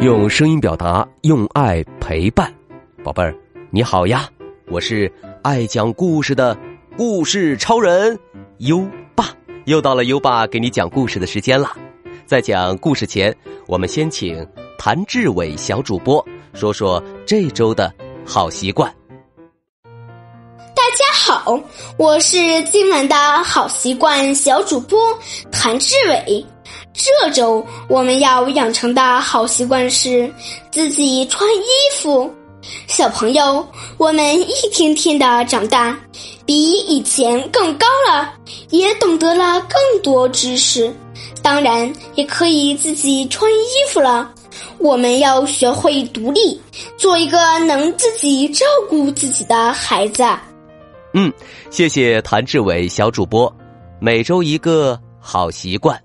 用声音表达，用爱陪伴，宝贝儿，你好呀！我是爱讲故事的故事超人优爸，又到了优爸给你讲故事的时间了。在讲故事前，我们先请谭志伟小主播说说这周的好习惯。大家好，我是今晚的好习惯小主播谭志伟。这周我们要养成的好习惯是自己穿衣服。小朋友，我们一天天的长大，比以前更高了，也懂得了更多知识，当然也可以自己穿衣服了。我们要学会独立，做一个能自己照顾自己的孩子。嗯，谢谢谭志伟小主播，每周一个好习惯。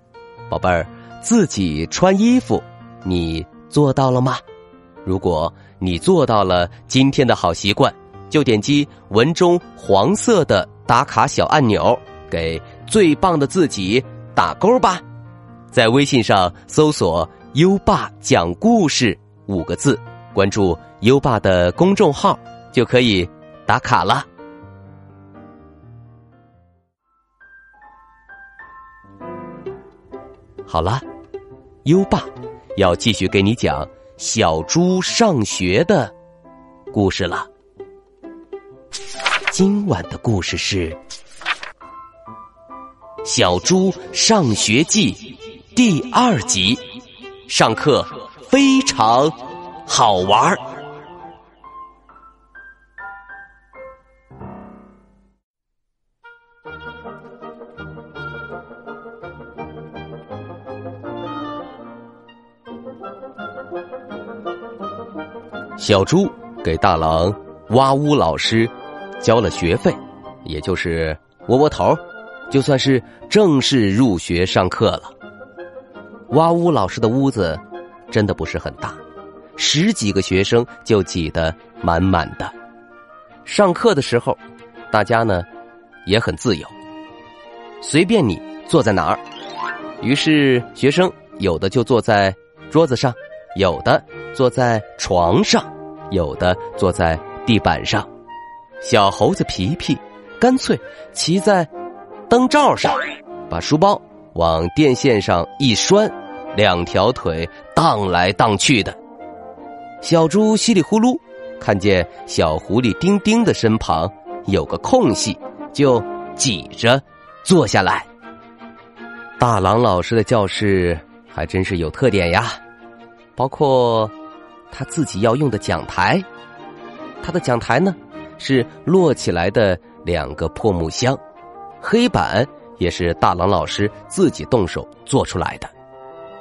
宝贝儿，自己穿衣服，你做到了吗？如果你做到了今天的好习惯，就点击文中黄色的打卡小按钮，给最棒的自己打勾吧。在微信上搜索“优爸讲故事”五个字，关注优爸的公众号，就可以打卡了。好了，优爸要继续给你讲小猪上学的故事了。今晚的故事是《小猪上学记》第二集。上课非常好玩儿。小猪给大狼哇呜老师交了学费，也就是窝窝头，就算是正式入学上课了。哇呜老师的屋子真的不是很大，十几个学生就挤得满满的。上课的时候，大家呢也很自由，随便你坐在哪儿。于是学生有的就坐在桌子上，有的坐在床上。有的坐在地板上，小猴子皮皮干脆骑在灯罩上，把书包往电线上一拴，两条腿荡来荡去的。小猪稀里呼噜看见小狐狸丁丁的身旁有个空隙，就挤着坐下来。大狼老师的教室还真是有特点呀，包括。他自己要用的讲台，他的讲台呢是摞起来的两个破木箱，黑板也是大郎老师自己动手做出来的。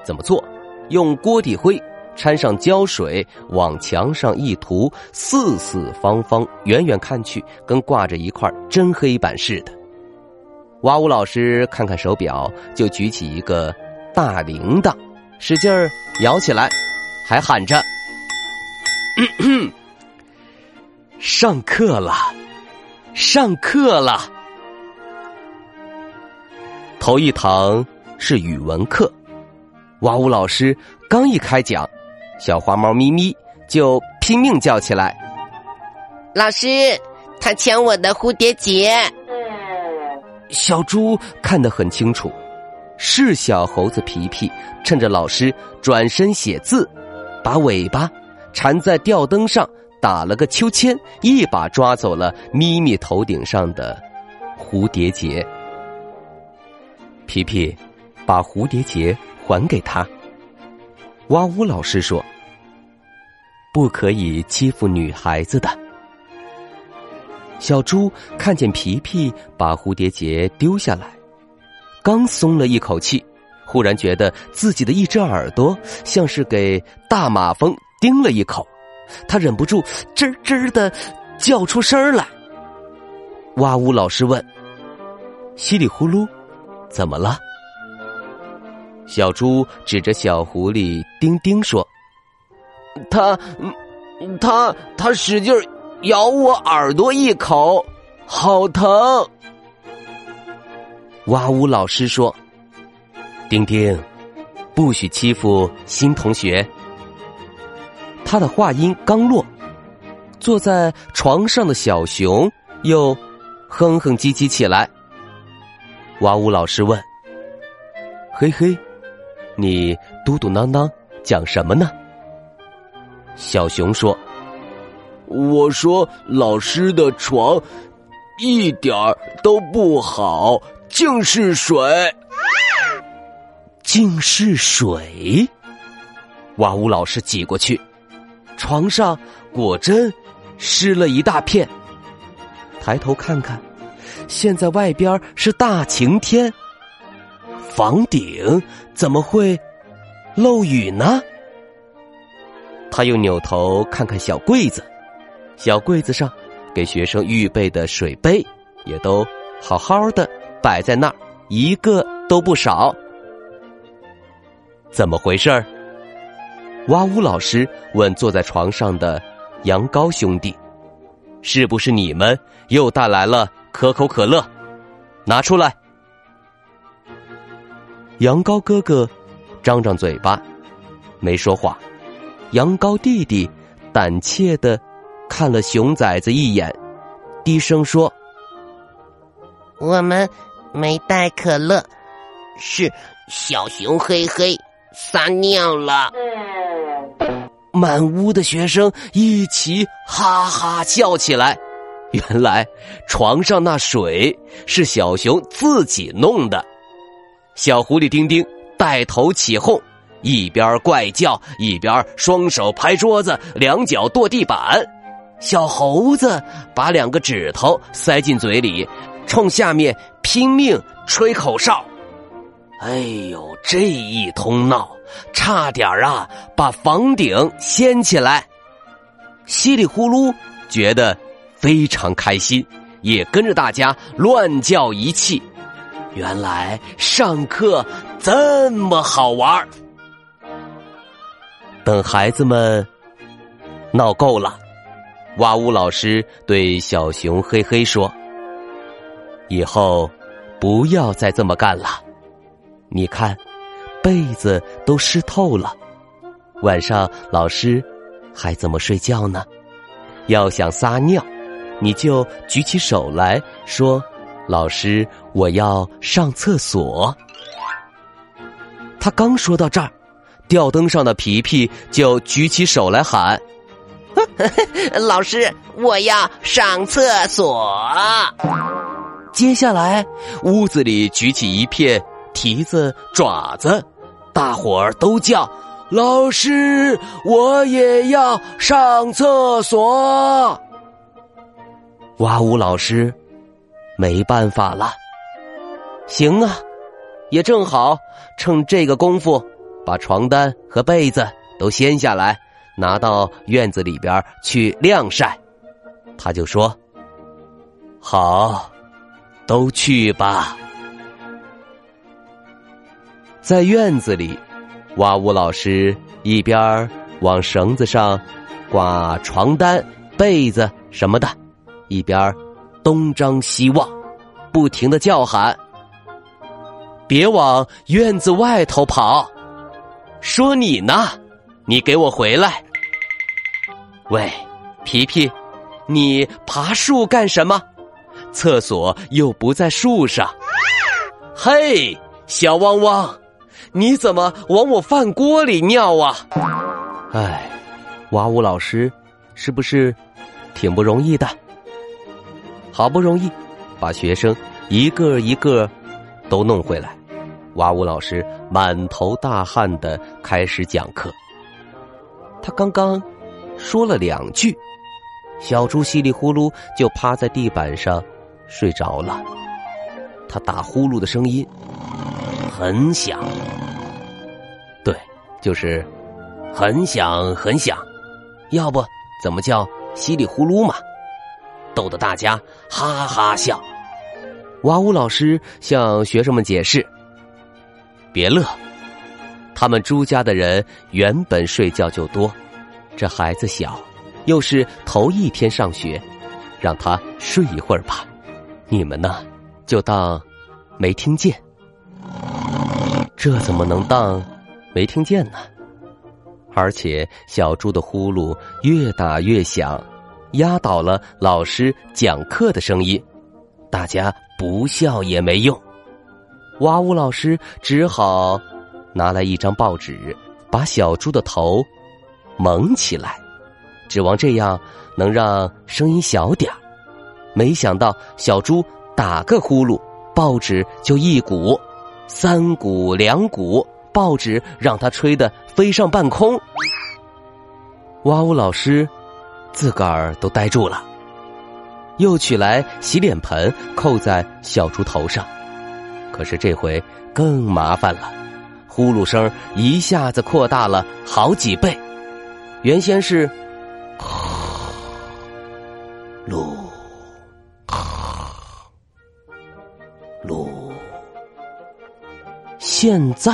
怎么做？用锅底灰掺上胶水，往墙上一涂，四四方方，远远看去跟挂着一块真黑板似的。哇呜老师看看手表，就举起一个大铃铛，使劲儿摇起来，还喊着。上课了，上课了。头一堂是语文课，哇呜老师刚一开讲，小花猫咪咪就拼命叫起来：“老师，他抢我的蝴蝶结！”小猪看得很清楚，是小猴子皮皮趁着老师转身写字，把尾巴。缠在吊灯上打了个秋千，一把抓走了咪咪头顶上的蝴蝶结。皮皮把蝴蝶结还给他。哇呜老师说：“不可以欺负女孩子的。”小猪看见皮皮把蝴蝶结丢下来，刚松了一口气，忽然觉得自己的一只耳朵像是给大马蜂。叮了一口，他忍不住吱吱的叫出声来。哇呜！老师问：“稀里呼噜，怎么了？”小猪指着小狐狸丁丁说：“他，他，他使劲咬我耳朵一口，好疼。”哇呜！老师说：“丁丁，不许欺负新同学。”他的话音刚落，坐在床上的小熊又哼哼唧唧起来。哇呜老师问：“嘿嘿，你嘟嘟囔囔讲什么呢？”小熊说：“我说老师的床一点儿都不好，竟是水，竟是水。”哇呜老师挤过去，床上果真湿了一大片。抬头看看，现在外边是大晴天，房顶怎么会漏雨呢？他又扭头看看小柜子，小柜子上给学生预备的水杯也都好好的摆在那儿，一个都不少。怎么回事儿？哇呜老师问坐在床上的羊羔兄弟：“是不是你们又带来了可口可乐？拿出来！”羊羔哥哥张张嘴巴，没说话。羊羔弟弟胆怯的看了熊崽子一眼，低声说：“我们没带可乐，是小熊嘿嘿撒尿了。”满屋的学生一起哈哈笑起来。原来床上那水是小熊自己弄的。小狐狸丁丁带头起哄。一边怪叫，一边双手拍桌子，两脚跺地板。小猴子把两个指头塞进嘴里，冲下面拼命吹口哨。哎呦，这一通闹，差点啊把房顶掀起来。稀里呼噜觉得非常开心，也跟着大家乱叫一气。原来上课这么好玩等孩子们闹够了，哇呜老师对小熊嘿嘿说：“以后不要再这么干了。你看，被子都湿透了，晚上老师还怎么睡觉呢？要想撒尿，你就举起手来说：‘老师，我要上厕所。’他刚说到这儿。”吊灯上的皮皮就举起手来喊：“ 老师，我要上厕所。”接下来，屋子里举起一片蹄子、爪子，大伙儿都叫：“老师，我也要上厕所。”哇呜，老师没办法了。行啊，也正好趁这个功夫。把床单和被子都掀下来，拿到院子里边去晾晒。他就说：“好，都去吧。”在院子里，哇呜老师一边往绳子上挂床单、被子什么的，一边东张西望，不停的叫喊：“别往院子外头跑！”说你呢，你给我回来！喂，皮皮，你爬树干什么？厕所又不在树上。嘿，小汪汪，你怎么往我饭锅里尿啊？哎，哇呜老师，是不是挺不容易的？好不容易把学生一个一个都弄回来。哇呜老师满头大汗的开始讲课。他刚刚说了两句，小猪稀里呼噜就趴在地板上睡着了。他打呼噜的声音很响，对，就是很响很响。要不怎么叫稀里呼噜嘛？逗得大家哈哈笑。哇呜老师向学生们解释。别乐，他们朱家的人原本睡觉就多，这孩子小，又是头一天上学，让他睡一会儿吧。你们呢，就当没听见。这怎么能当没听见呢？而且小猪的呼噜越打越响，压倒了老师讲课的声音。大家不笑也没用，哇呜老师只好拿来一张报纸，把小猪的头蒙起来，指望这样能让声音小点没想到小猪打个呼噜，报纸就一鼓，三鼓两鼓，报纸让它吹得飞上半空。哇呜老师自个儿都呆住了。又取来洗脸盆，扣在小猪头上，可是这回更麻烦了，呼噜声一下子扩大了好几倍。原先是“现在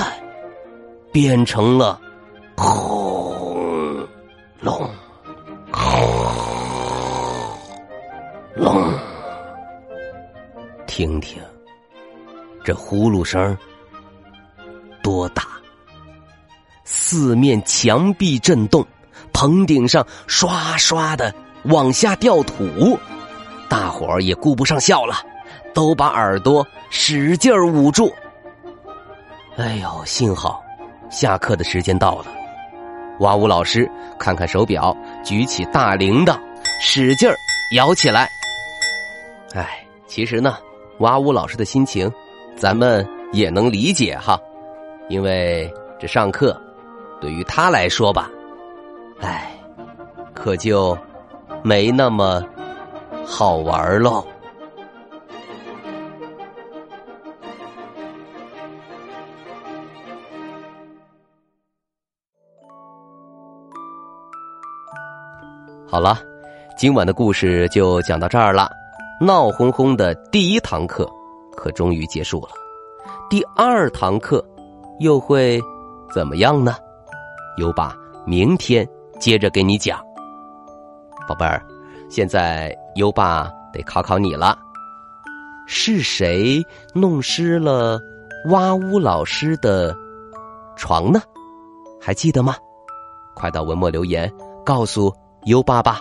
变成了“轰隆轰”。隆，听听，这呼噜声多大！四面墙壁震动，棚顶上刷刷的往下掉土，大伙儿也顾不上笑了，都把耳朵使劲捂住。哎呦，幸好下课的时间到了，哇呜老师看看手表，举起大铃铛，使劲摇起来。哎，其实呢，哇呜老师的心情，咱们也能理解哈，因为这上课对于他来说吧，哎，可就没那么好玩喽。好了，今晚的故事就讲到这儿了。闹哄哄的第一堂课，可终于结束了。第二堂课又会怎么样呢？优爸明天接着给你讲。宝贝儿，现在优爸得考考你了：是谁弄湿了哇呜老师的床呢？还记得吗？快到文末留言告诉优爸吧。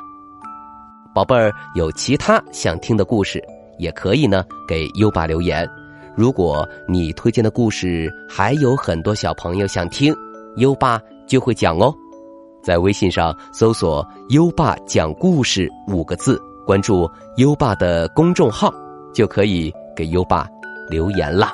宝贝儿，有其他想听的故事，也可以呢给优爸留言。如果你推荐的故事还有很多小朋友想听，优爸就会讲哦。在微信上搜索“优爸讲故事”五个字，关注优爸的公众号，就可以给优爸留言啦。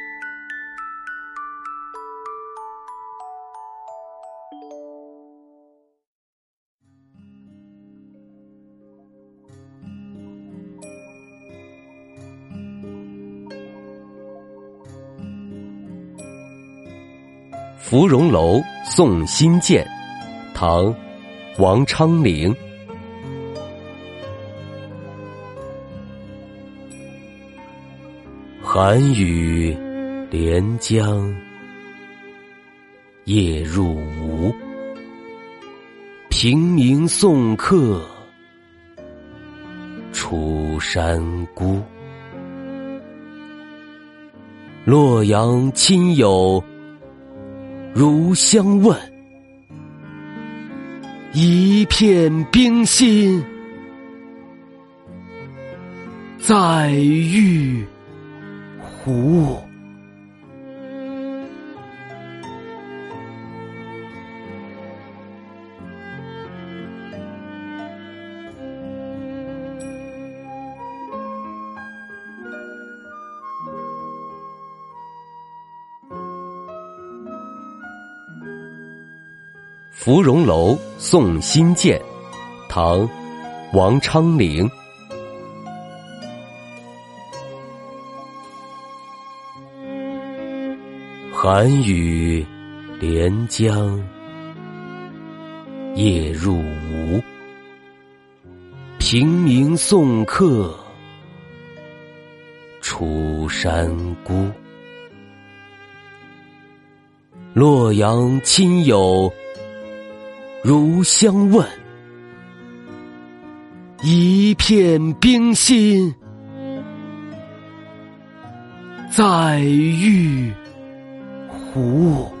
芙蓉楼送辛渐，唐·王昌龄。寒雨连江夜入吴，平明送客楚山孤。洛阳亲友。如相问，一片冰心在玉壶。芙蓉楼送辛渐唐王昌龄。寒雨连江夜入吴平明送客楚山孤。洛阳亲友如相问，一片冰心在玉壶。